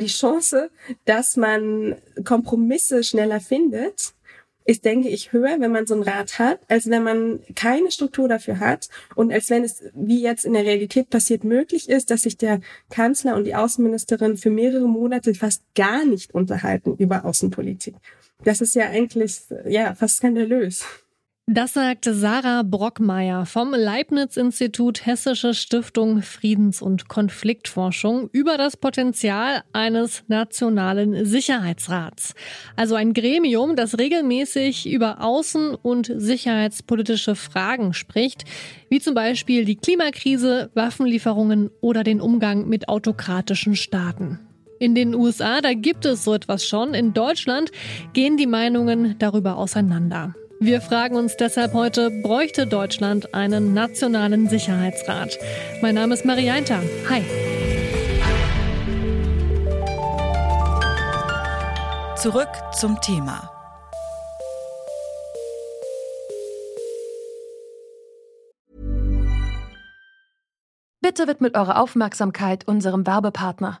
Die Chance, dass man Kompromisse schneller findet, ist, denke ich, höher, wenn man so einen Rat hat, als wenn man keine Struktur dafür hat und als wenn es, wie jetzt in der Realität passiert, möglich ist, dass sich der Kanzler und die Außenministerin für mehrere Monate fast gar nicht unterhalten über Außenpolitik. Das ist ja eigentlich, ja, fast skandalös. Das sagt Sarah Brockmeier vom Leibniz-Institut Hessische Stiftung Friedens- und Konfliktforschung über das Potenzial eines nationalen Sicherheitsrats. Also ein Gremium, das regelmäßig über außen- und sicherheitspolitische Fragen spricht, wie zum Beispiel die Klimakrise, Waffenlieferungen oder den Umgang mit autokratischen Staaten. In den USA, da gibt es so etwas schon. In Deutschland gehen die Meinungen darüber auseinander. Wir fragen uns deshalb heute, bräuchte Deutschland einen nationalen Sicherheitsrat? Mein Name ist Marianta. Hi. Zurück zum Thema. Bitte widmet eure Aufmerksamkeit unserem Werbepartner.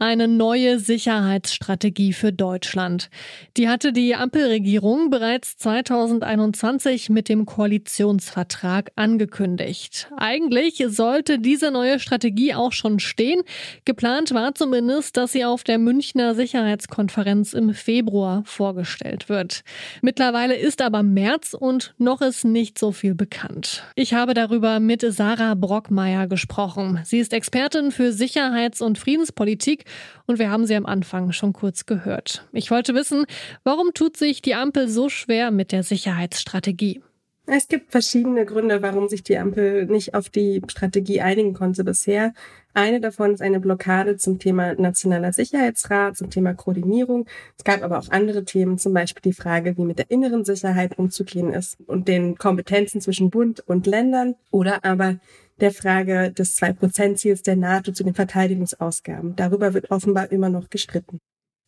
Eine neue Sicherheitsstrategie für Deutschland. Die hatte die Ampelregierung bereits 2021 mit dem Koalitionsvertrag angekündigt. Eigentlich sollte diese neue Strategie auch schon stehen. Geplant war zumindest, dass sie auf der Münchner Sicherheitskonferenz im Februar vorgestellt wird. Mittlerweile ist aber März und noch ist nicht so viel bekannt. Ich habe darüber mit Sarah Brockmeier gesprochen. Sie ist Expertin für Sicherheits- und Friedenspolitik und wir haben sie am Anfang schon kurz gehört. Ich wollte wissen, warum tut sich die Ampel so schwer mit der Sicherheitsstrategie? Es gibt verschiedene Gründe, warum sich die Ampel nicht auf die Strategie einigen konnte bisher. Eine davon ist eine Blockade zum Thema nationaler Sicherheitsrat, zum Thema Koordinierung. Es gab aber auch andere Themen, zum Beispiel die Frage, wie mit der inneren Sicherheit umzugehen ist und den Kompetenzen zwischen Bund und Ländern oder aber der Frage des Zwei-Prozent-Ziels der NATO zu den Verteidigungsausgaben. Darüber wird offenbar immer noch gestritten.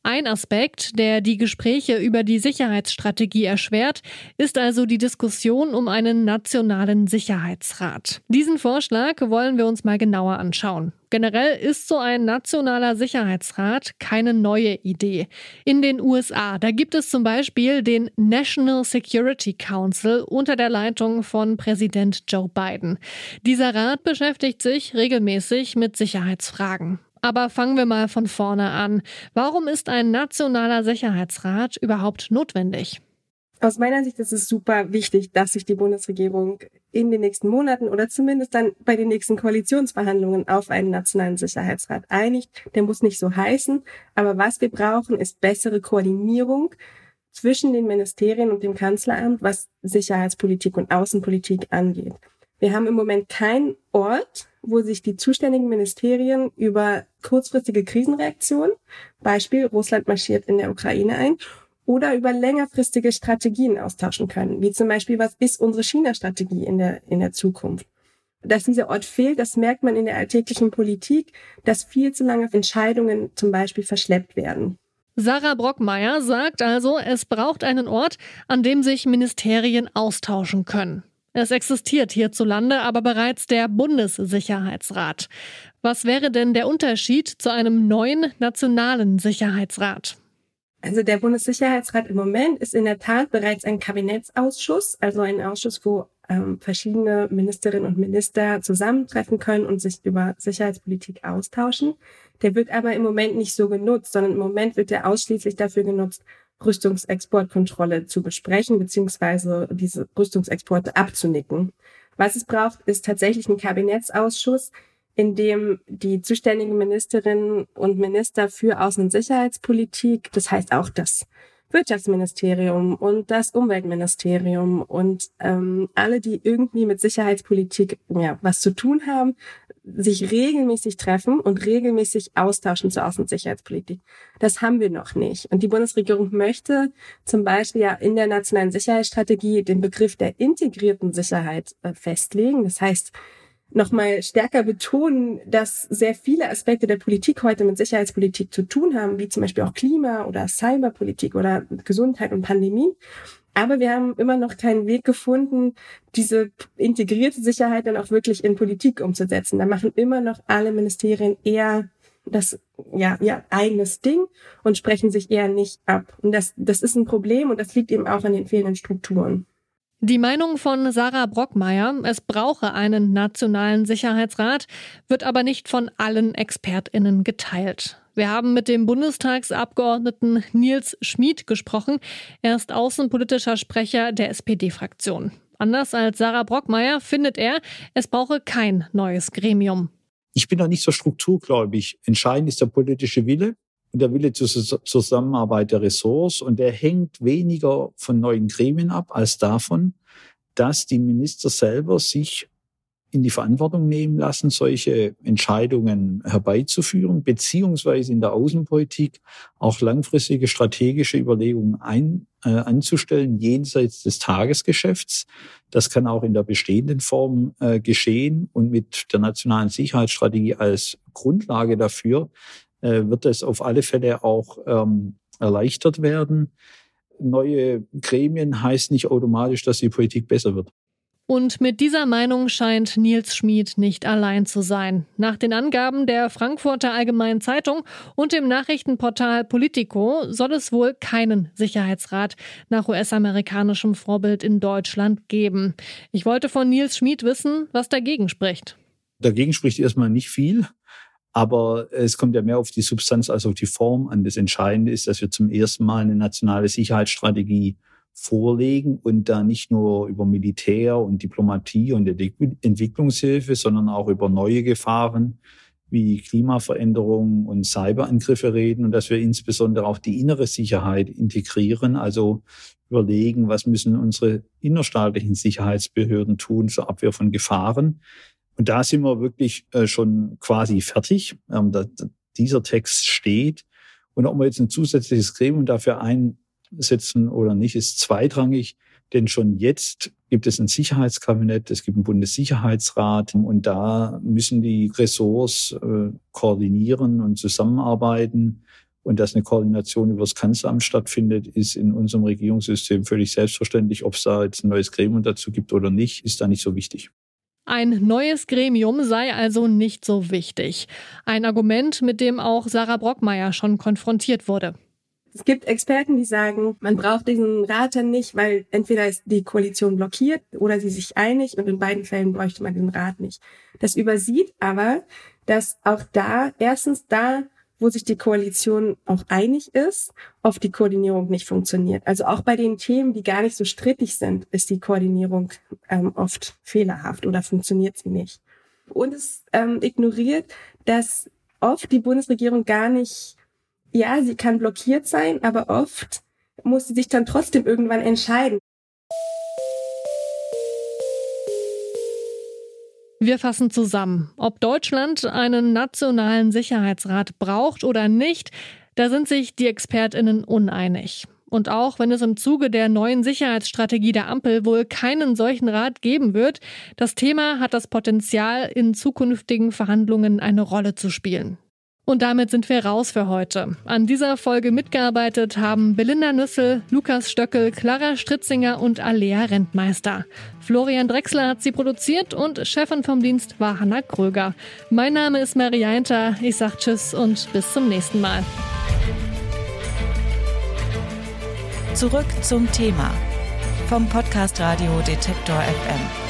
Ein Aspekt, der die Gespräche über die Sicherheitsstrategie erschwert, ist also die Diskussion um einen nationalen Sicherheitsrat. Diesen Vorschlag wollen wir uns mal genauer anschauen. Generell ist so ein nationaler Sicherheitsrat keine neue Idee. In den USA, da gibt es zum Beispiel den National Security Council unter der Leitung von Präsident Joe Biden. Dieser Rat beschäftigt sich regelmäßig mit Sicherheitsfragen. Aber fangen wir mal von vorne an. Warum ist ein nationaler Sicherheitsrat überhaupt notwendig? Aus meiner Sicht ist es super wichtig, dass sich die Bundesregierung in den nächsten Monaten oder zumindest dann bei den nächsten Koalitionsverhandlungen auf einen nationalen Sicherheitsrat einigt. Der muss nicht so heißen, aber was wir brauchen, ist bessere Koordinierung zwischen den Ministerien und dem Kanzleramt, was Sicherheitspolitik und Außenpolitik angeht. Wir haben im Moment keinen Ort, wo sich die zuständigen Ministerien über kurzfristige Krisenreaktionen, Beispiel Russland marschiert in der Ukraine ein, oder über längerfristige Strategien austauschen können, wie zum Beispiel, was ist unsere China-Strategie in der, in der Zukunft. Dass dieser Ort fehlt, das merkt man in der alltäglichen Politik, dass viel zu lange Entscheidungen zum Beispiel verschleppt werden. Sarah Brockmeier sagt also, es braucht einen Ort, an dem sich Ministerien austauschen können. Es existiert hierzulande aber bereits der Bundessicherheitsrat. Was wäre denn der Unterschied zu einem neuen nationalen Sicherheitsrat? Also der Bundessicherheitsrat im Moment ist in der Tat bereits ein Kabinettsausschuss, also ein Ausschuss, wo ähm, verschiedene Ministerinnen und Minister zusammentreffen können und sich über Sicherheitspolitik austauschen. Der wird aber im Moment nicht so genutzt, sondern im Moment wird er ausschließlich dafür genutzt, Rüstungsexportkontrolle zu besprechen, beziehungsweise diese Rüstungsexporte abzunicken. Was es braucht, ist tatsächlich ein Kabinettsausschuss, in dem die zuständigen Ministerinnen und Minister für Außen- und Sicherheitspolitik, das heißt auch das Wirtschaftsministerium und das Umweltministerium und ähm, alle, die irgendwie mit Sicherheitspolitik ja, was zu tun haben, sich regelmäßig treffen und regelmäßig austauschen zur Außen- und Sicherheitspolitik. Das haben wir noch nicht. Und die Bundesregierung möchte zum Beispiel ja in der nationalen Sicherheitsstrategie den Begriff der integrierten Sicherheit äh, festlegen. Das heißt, nochmal stärker betonen, dass sehr viele Aspekte der Politik heute mit Sicherheitspolitik zu tun haben, wie zum Beispiel auch Klima oder Cyberpolitik oder Gesundheit und Pandemie. Aber wir haben immer noch keinen Weg gefunden, diese integrierte Sicherheit dann auch wirklich in Politik umzusetzen. Da machen immer noch alle Ministerien eher das ja, ja eigenes Ding und sprechen sich eher nicht ab. Und das, das ist ein Problem und das liegt eben auch an den fehlenden Strukturen. Die Meinung von Sarah Brockmeier, es brauche einen nationalen Sicherheitsrat, wird aber nicht von allen Expertinnen geteilt. Wir haben mit dem Bundestagsabgeordneten Nils Schmid gesprochen. Er ist außenpolitischer Sprecher der SPD-Fraktion. Anders als Sarah Brockmeier findet er, es brauche kein neues Gremium. Ich bin noch nicht so strukturgläubig. Entscheidend ist der politische Wille der Wille zur Zusammenarbeit der Ressorts. Und der hängt weniger von neuen Gremien ab als davon, dass die Minister selber sich in die Verantwortung nehmen lassen, solche Entscheidungen herbeizuführen, beziehungsweise in der Außenpolitik auch langfristige strategische Überlegungen ein, äh, anzustellen, jenseits des Tagesgeschäfts. Das kann auch in der bestehenden Form äh, geschehen und mit der nationalen Sicherheitsstrategie als Grundlage dafür wird es auf alle Fälle auch ähm, erleichtert werden. Neue Gremien heißt nicht automatisch, dass die Politik besser wird. Und mit dieser Meinung scheint Nils Schmid nicht allein zu sein. Nach den Angaben der Frankfurter Allgemeinen Zeitung und dem Nachrichtenportal Politico soll es wohl keinen Sicherheitsrat nach US-amerikanischem Vorbild in Deutschland geben. Ich wollte von Nils Schmid wissen, was dagegen spricht. Dagegen spricht erstmal nicht viel. Aber es kommt ja mehr auf die Substanz als auf die Form an. Das Entscheidende ist, dass wir zum ersten Mal eine nationale Sicherheitsstrategie vorlegen und da nicht nur über Militär und Diplomatie und Entwicklungshilfe, sondern auch über neue Gefahren wie Klimaveränderungen und Cyberangriffe reden und dass wir insbesondere auch die innere Sicherheit integrieren, also überlegen, was müssen unsere innerstaatlichen Sicherheitsbehörden tun zur Abwehr von Gefahren. Und da sind wir wirklich äh, schon quasi fertig. Ähm, dieser Text steht. Und ob wir jetzt ein zusätzliches Gremium dafür einsetzen oder nicht, ist zweitrangig. Denn schon jetzt gibt es ein Sicherheitskabinett, es gibt einen Bundessicherheitsrat und da müssen die Ressorts äh, koordinieren und zusammenarbeiten. Und dass eine Koordination über das Kanzleramt stattfindet, ist in unserem Regierungssystem völlig selbstverständlich. Ob es da jetzt ein neues Gremium dazu gibt oder nicht, ist da nicht so wichtig. Ein neues Gremium sei also nicht so wichtig. Ein Argument, mit dem auch Sarah Brockmeier schon konfrontiert wurde. Es gibt Experten, die sagen, man braucht diesen Rat dann nicht, weil entweder ist die Koalition blockiert oder sie sich einig und in beiden Fällen bräuchte man den Rat nicht. Das übersieht aber, dass auch da, erstens da wo sich die Koalition auch einig ist, oft die Koordinierung nicht funktioniert. Also auch bei den Themen, die gar nicht so strittig sind, ist die Koordinierung ähm, oft fehlerhaft oder funktioniert sie nicht. Und es ähm, ignoriert, dass oft die Bundesregierung gar nicht, ja, sie kann blockiert sein, aber oft muss sie sich dann trotzdem irgendwann entscheiden. Wir fassen zusammen. Ob Deutschland einen nationalen Sicherheitsrat braucht oder nicht, da sind sich die Expertinnen uneinig. Und auch wenn es im Zuge der neuen Sicherheitsstrategie der Ampel wohl keinen solchen Rat geben wird, das Thema hat das Potenzial, in zukünftigen Verhandlungen eine Rolle zu spielen. Und damit sind wir raus für heute. An dieser Folge mitgearbeitet haben Belinda Nüssel, Lukas Stöckel, Clara Stritzinger und Alea Rentmeister. Florian Drexler hat sie produziert und Chefin vom Dienst war Hanna Kröger. Mein Name ist Mary Einter. Ich sag Tschüss und bis zum nächsten Mal. Zurück zum Thema vom Podcast Radio Detektor FM.